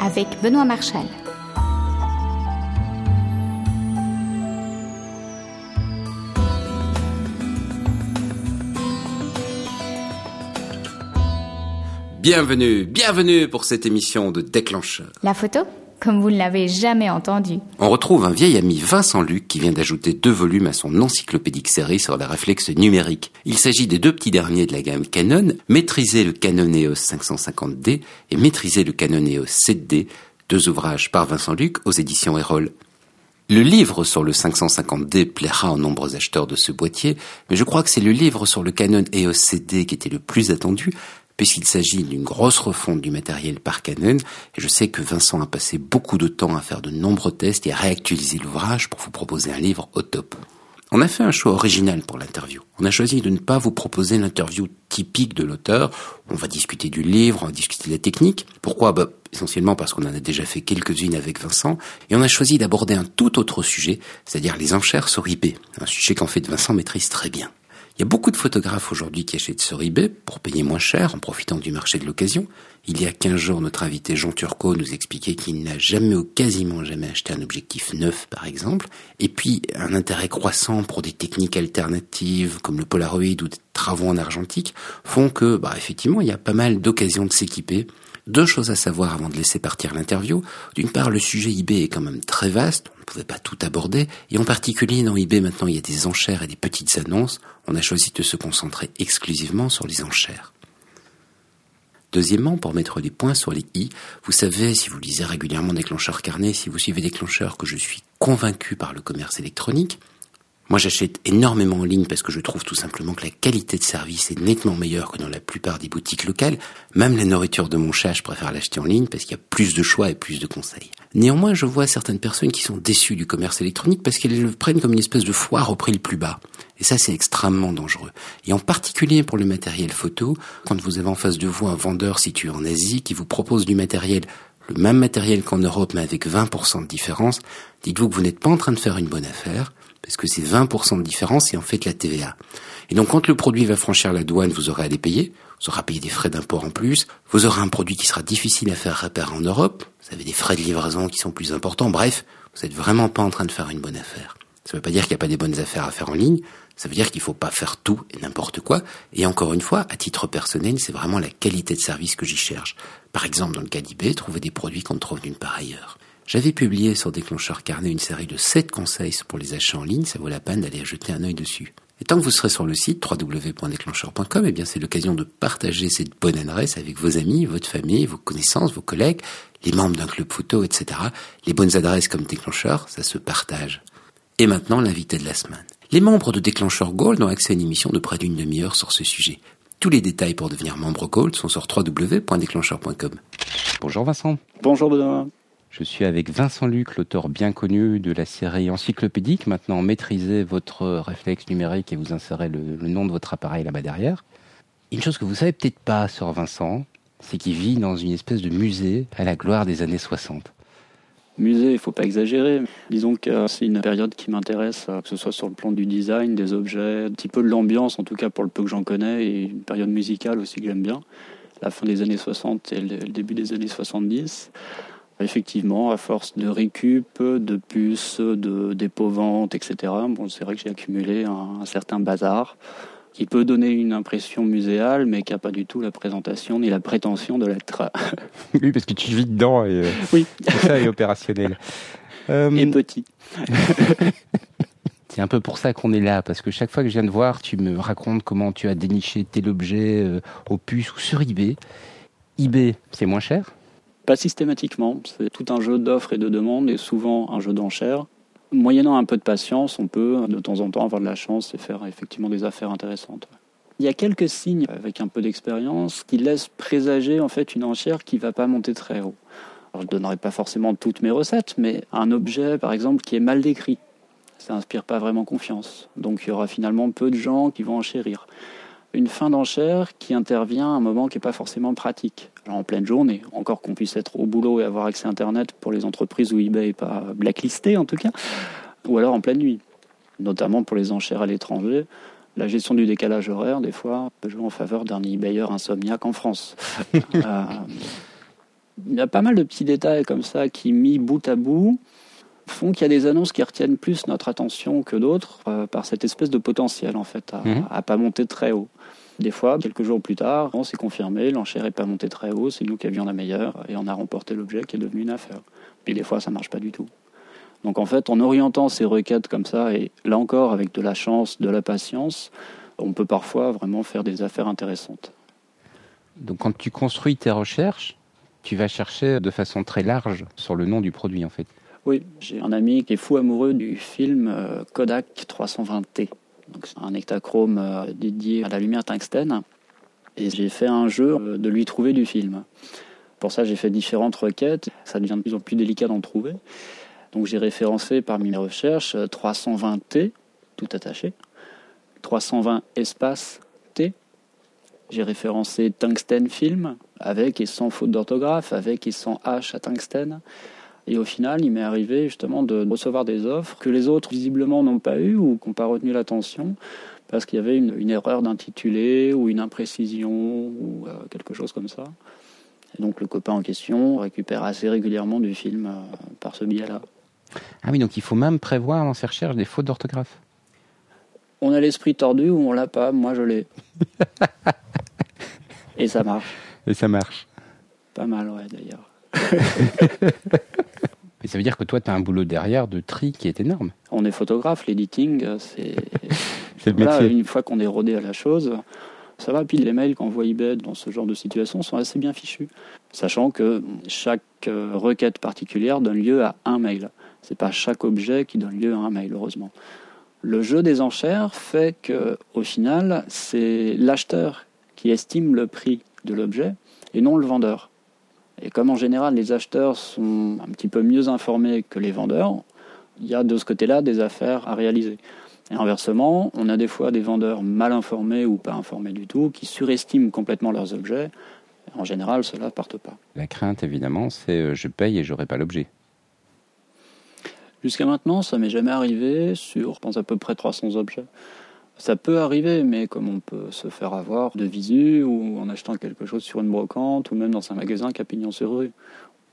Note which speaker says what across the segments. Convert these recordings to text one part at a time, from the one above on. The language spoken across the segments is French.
Speaker 1: avec Benoît Marchal.
Speaker 2: Bienvenue, bienvenue pour cette émission de Déclencheur.
Speaker 1: La photo? Comme vous ne l'avez jamais entendu.
Speaker 2: On retrouve un vieil ami Vincent Luc qui vient d'ajouter deux volumes à son encyclopédique série sur les réflexes numériques. Il s'agit des deux petits derniers de la gamme Canon, Maîtriser le Canon EOS 550D et Maîtriser le Canon EOS 7D, deux ouvrages par Vincent Luc aux éditions Erol. Le livre sur le 550D plaira aux nombreux acheteurs de ce boîtier, mais je crois que c'est le livre sur le Canon EOS 7D qui était le plus attendu, puisqu'il s'agit d'une grosse refonte du matériel par Canon, et je sais que Vincent a passé beaucoup de temps à faire de nombreux tests et à réactualiser l'ouvrage pour vous proposer un livre au top. On a fait un choix original pour l'interview. On a choisi de ne pas vous proposer l'interview typique de l'auteur. On va discuter du livre, on va discuter de la technique. Pourquoi? Bah, Essentiellement parce qu'on en a déjà fait quelques-unes avec Vincent. Et on a choisi d'aborder un tout autre sujet, c'est-à-dire les enchères sur eBay. Un sujet qu'en fait Vincent maîtrise très bien. Il y a beaucoup de photographes aujourd'hui qui achètent sur eBay pour payer moins cher en profitant du marché de l'occasion. Il y a 15 jours, notre invité Jean Turcot nous expliquait qu'il n'a jamais ou quasiment jamais acheté un objectif neuf, par exemple. Et puis, un intérêt croissant pour des techniques alternatives comme le Polaroid ou des travaux en argentique font que, bah, effectivement, il y a pas mal d'occasions de s'équiper deux choses à savoir avant de laisser partir l'interview. D'une part, le sujet eBay est quand même très vaste, on ne pouvait pas tout aborder, et en particulier dans eBay maintenant il y a des enchères et des petites annonces, on a choisi de se concentrer exclusivement sur les enchères. Deuxièmement, pour mettre des points sur les i, vous savez, si vous lisez régulièrement Déclencheur Carnet, si vous suivez Déclencheur, que je suis convaincu par le commerce électronique, moi, j'achète énormément en ligne parce que je trouve tout simplement que la qualité de service est nettement meilleure que dans la plupart des boutiques locales. Même la nourriture de mon chat, je préfère l'acheter en ligne parce qu'il y a plus de choix et plus de conseils. Néanmoins, je vois certaines personnes qui sont déçues du commerce électronique parce qu'elles le prennent comme une espèce de foire au prix le plus bas. Et ça, c'est extrêmement dangereux. Et en particulier pour le matériel photo, quand vous avez en face de vous un vendeur situé en Asie qui vous propose du matériel le même matériel qu'en Europe mais avec 20% de différence, dites-vous que vous n'êtes pas en train de faire une bonne affaire parce que c'est 20% de différence et en fait la TVA. Et donc quand le produit va franchir la douane, vous aurez à les payer, vous aurez à payer des frais d'import en plus, vous aurez un produit qui sera difficile à faire réparer en Europe, vous avez des frais de livraison qui sont plus importants, bref, vous n'êtes vraiment pas en train de faire une bonne affaire. Ça ne veut pas dire qu'il n'y a pas des bonnes affaires à faire en ligne, ça veut dire qu'il ne faut pas faire tout et n'importe quoi. Et encore une fois, à titre personnel, c'est vraiment la qualité de service que j'y cherche. Par exemple, dans le cas d'eBay, trouver des produits qu'on ne trouve nulle part ailleurs. J'avais publié sur Déclencheur Carnet une série de 7 conseils pour les achats en ligne, ça vaut la peine d'aller jeter un œil dessus. Et tant que vous serez sur le site www.déclencheur.com, eh bien c'est l'occasion de partager cette bonne adresse avec vos amis, votre famille, vos connaissances, vos collègues, les membres d'un club photo, etc. Les bonnes adresses comme Déclencheur, ça se partage. Et maintenant, l'invité de la semaine. Les membres de Déclencheur Gold ont accès à une émission de près d'une demi-heure sur ce sujet. Tous les détails pour devenir membre Gold sont sur www.déclencheur.com. Bonjour Vincent.
Speaker 3: Bonjour Benoît.
Speaker 2: Je suis avec Vincent Luc, l'auteur bien connu de la série encyclopédique. Maintenant, maîtrisez votre réflexe numérique et vous insérez le, nom de votre appareil là-bas derrière. Une chose que vous savez peut-être pas sur Vincent, c'est qu'il vit dans une espèce de musée à la gloire des années 60.
Speaker 3: Musée, il faut pas exagérer. Disons que c'est une période qui m'intéresse, euh, que ce soit sur le plan du design, des objets, un petit peu de l'ambiance, en tout cas pour le peu que j'en connais, et une période musicale aussi que j'aime bien. La fin des années 60 et le début des années 70. Effectivement, à force de récup, de puces, de dépôt-vente, etc., bon, c'est vrai que j'ai accumulé un, certain bazar qui peut donner une impression muséale, mais qui n'a pas du tout la présentation ni la prétention de l'être.
Speaker 2: oui, parce que tu vis dedans et euh,
Speaker 3: oui.
Speaker 2: ça est opérationnel.
Speaker 3: Euh, et petit.
Speaker 2: C'est un peu pour ça qu'on est là, parce que chaque fois que je viens de voir, tu me racontes comment tu as déniché tel objet euh, au puce ou sur eBay. eBay, c'est moins cher
Speaker 3: pas systématiquement, c'est tout un jeu d'offres et de demandes et souvent un jeu d'enchères. Moyennant un peu de patience, on peut de temps en temps avoir de la chance et faire effectivement des affaires intéressantes. Il y a quelques signes avec un peu d'expérience qui laissent présager en fait une enchère qui ne va pas monter très haut. je ne donnerai pas forcément toutes mes recettes, mais un objet par exemple qui est mal décrit, ça n'inspire pas vraiment confiance. Donc il y aura finalement peu de gens qui vont enchérir une fin d'enchère qui intervient à un moment qui n'est pas forcément pratique. en pleine journée, encore qu'on puisse être au boulot et avoir accès à Internet pour les entreprises où eBay n'est pas blacklisté en tout cas, ou alors en pleine nuit, notamment pour les enchères à l'étranger. La gestion du décalage horaire, des fois, peut jouer en faveur d'un eBayer insomniaque en France. Euh, Il y a pas mal de petits détails comme ça qui, mis bout à bout, font qu'il y a des annonces qui retiennent plus notre attention que d'autres euh, par cette espèce de potentiel en fait à, à pas monter très haut. Des fois, quelques jours plus tard, on s'est confirmé, l'enchère n'est pas montée très haut, c'est nous qui avions la meilleure et on a remporté l'objet qui est devenu une affaire. Puis des fois, ça marche pas du tout. Donc en fait, en orientant ces requêtes comme ça, et là encore avec de la chance, de la patience, on peut parfois vraiment faire des affaires intéressantes.
Speaker 2: Donc quand tu construis tes recherches, tu vas chercher de façon très large sur le nom du produit en fait.
Speaker 3: Oui, j'ai un ami qui est fou amoureux du film euh, Kodak 320T. Donc c'est un hectachrome euh, dédié à la lumière tungstène. Et j'ai fait un jeu euh, de lui trouver du film. Pour ça, j'ai fait différentes requêtes. Ça devient de plus en plus délicat d'en trouver. Donc j'ai référencé parmi mes recherches euh, 320T, tout attaché. 320 espace T. J'ai référencé tungstène film, avec et sans faute d'orthographe, avec et sans H à tungstène. Et au final, il m'est arrivé justement de recevoir des offres que les autres visiblement n'ont pas eues ou qui n'ont pas retenu l'attention parce qu'il y avait une, une erreur d'intitulé ou une imprécision ou euh, quelque chose comme ça. Et donc le copain en question récupère assez régulièrement du film euh, par ce biais-là.
Speaker 2: Ah oui, donc il faut même prévoir dans ces recherches des fautes d'orthographe.
Speaker 3: On a l'esprit tordu ou on l'a pas, moi je l'ai. Et ça marche.
Speaker 2: Et ça marche.
Speaker 3: Pas mal, ouais, d'ailleurs.
Speaker 2: Mais ça veut dire que toi, tu as un boulot derrière de tri qui est énorme.
Speaker 3: On est photographe, l'editing, euh, c'est
Speaker 2: C'est le métier.
Speaker 3: une fois qu'on est rodé à la chose, ça va. Puis les mails qu'envoie eBay dans ce genre de situation sont assez bien fichus, sachant que chaque euh, requête particulière donne lieu à un mail. C'est pas chaque objet qui donne lieu à un mail, heureusement. Le jeu des enchères fait que, au final, c'est l'acheteur qui estime le prix de l'objet et non le vendeur. Et comme en général les acheteurs sont un petit peu mieux informés que les vendeurs, il y a de ce côté-là des affaires à réaliser. Et inversement, on a des fois des vendeurs mal informés ou pas informés du tout qui surestiment complètement leurs objets. En général, cela ne parte pas.
Speaker 2: La crainte, évidemment, c'est euh, je paye et j'aurai pas l'objet.
Speaker 3: Jusqu'à maintenant, ça m'est jamais arrivé sur, je pense, à peu près 300 objets. Ça peut arriver, mais comme on peut se faire avoir de visu ou en achetant quelque chose sur une brocante ou même dans un magasin qui a pignon sur rue.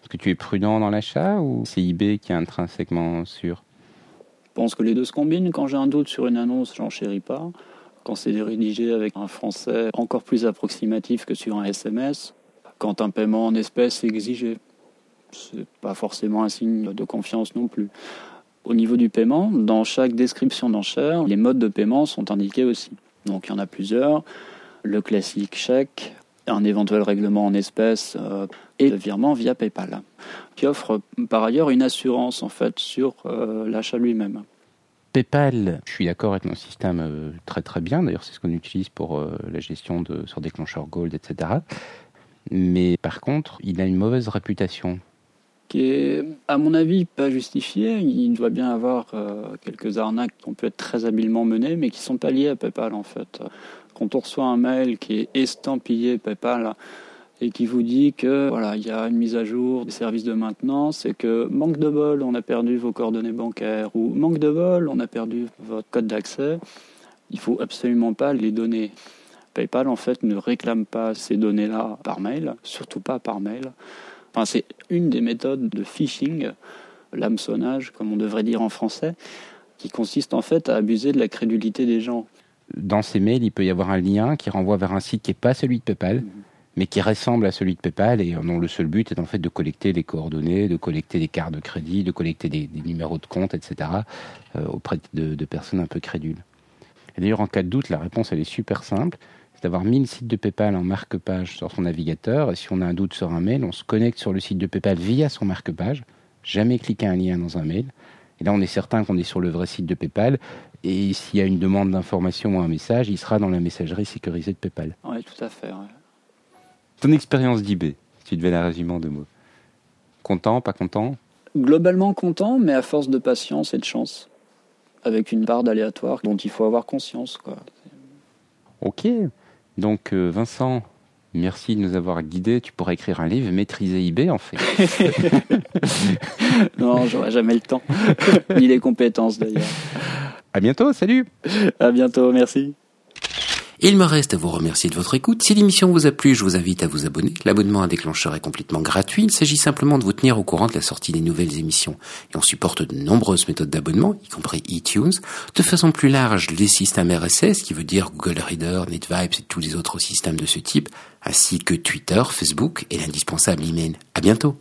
Speaker 2: Est-ce que tu es prudent dans l'achat ou c'est eBay qui est intrinsèquement sûr?
Speaker 3: Je pense que les deux se combinent. Quand j'ai un doute sur une annonce, j'en chéris pas. Quand c'est rédigé avec un français encore plus approximatif que sur un SMS, quand un paiement en espèces est exigé, c'est pas forcément un signe de confiance non plus. Au niveau du paiement, dans chaque description d'enchère, les modes de paiement sont indiqués aussi. Donc il y en a plusieurs. Le classique chèque, un éventuel règlement en espèces euh, et le virement via PayPal, qui offre par ailleurs une assurance en fait sur euh, l'achat lui-même.
Speaker 2: PayPal, je suis d'accord avec mon système euh, très très bien. D'ailleurs, c'est ce qu'on utilise pour la gestion de sur déclencheur Gold, etc. Mais par contre, il a une mauvaise réputation.
Speaker 3: Qui est, à mon avis, pas justifié. Il doit bien avoir euh, quelques arnaques qui ont pu être très habilement menées, mais qui sont pas liées à PayPal en fait. Quand on reçoit un mail qui est estampillé PayPal et qui vous dit que voilà, il y a une mise à jour des services de maintenance et que manque de bol, on a perdu vos coordonnées bancaires ou manque de bol, on a perdu votre code d'accès, il faut absolument pas les donner. PayPal en fait ne réclame pas ces données-là par mail, surtout pas par mail. Enfin, c'est une des méthodes de phishing, l'hameçonnage, comme on devrait dire en français, qui consiste en fait à abuser de la crédulité des gens.
Speaker 2: Dans ces mails, il peut y avoir un lien qui renvoie vers un site qui n'est pas celui de PayPal, mais qui ressemble à celui de PayPal et dont le seul but est en fait de collecter les coordonnées, de collecter des cartes de crédit, de collecter des, des numéros de compte, etc. euh, auprès de, de personnes un peu crédules. Et d'ailleurs, en cas de doute, la réponse elle est super simple. D'avoir mis le site de PayPal en marque-page sur son navigateur. Et si on a un doute sur un mail, on se connecte sur le site de PayPal via son marque-page. Jamais cliquer un lien dans un mail. Et là, on est certain qu'on est sur le vrai site de PayPal. Et s'il y a une demande d'information ou un message, il sera dans la messagerie sécurisée de PayPal.
Speaker 3: Oui, tout à fait. ouais.
Speaker 2: Ton expérience d'eBay, si tu devais la résumer en deux mots. Content, pas content?
Speaker 3: Globalement content, mais à force de patience et de chance, avec une part d'aléatoire dont il faut avoir conscience. Quoi.
Speaker 2: Ok. Donc, euh, Vincent, merci de nous avoir guidés. Tu pourrais écrire un livre, maîtriser eBay, en fait.
Speaker 3: Non, j'aurai jamais le temps, ni les compétences d'ailleurs.
Speaker 2: À bientôt, salut
Speaker 3: À bientôt, merci.
Speaker 4: Il me reste à vous remercier de votre écoute. Si l'émission vous a plu, je vous invite à vous abonner. L'abonnement à Déclencheur est complètement gratuit. Il s'agit simplement de vous tenir au courant de la sortie des nouvelles émissions. Et on supporte de nombreuses méthodes d'abonnement, y compris iTunes. De façon plus large, les systèmes RSS, qui veut dire Google Reader, NetVibes et tous les autres systèmes de ce type, ainsi que Twitter, Facebook et l'indispensable email. À bientôt!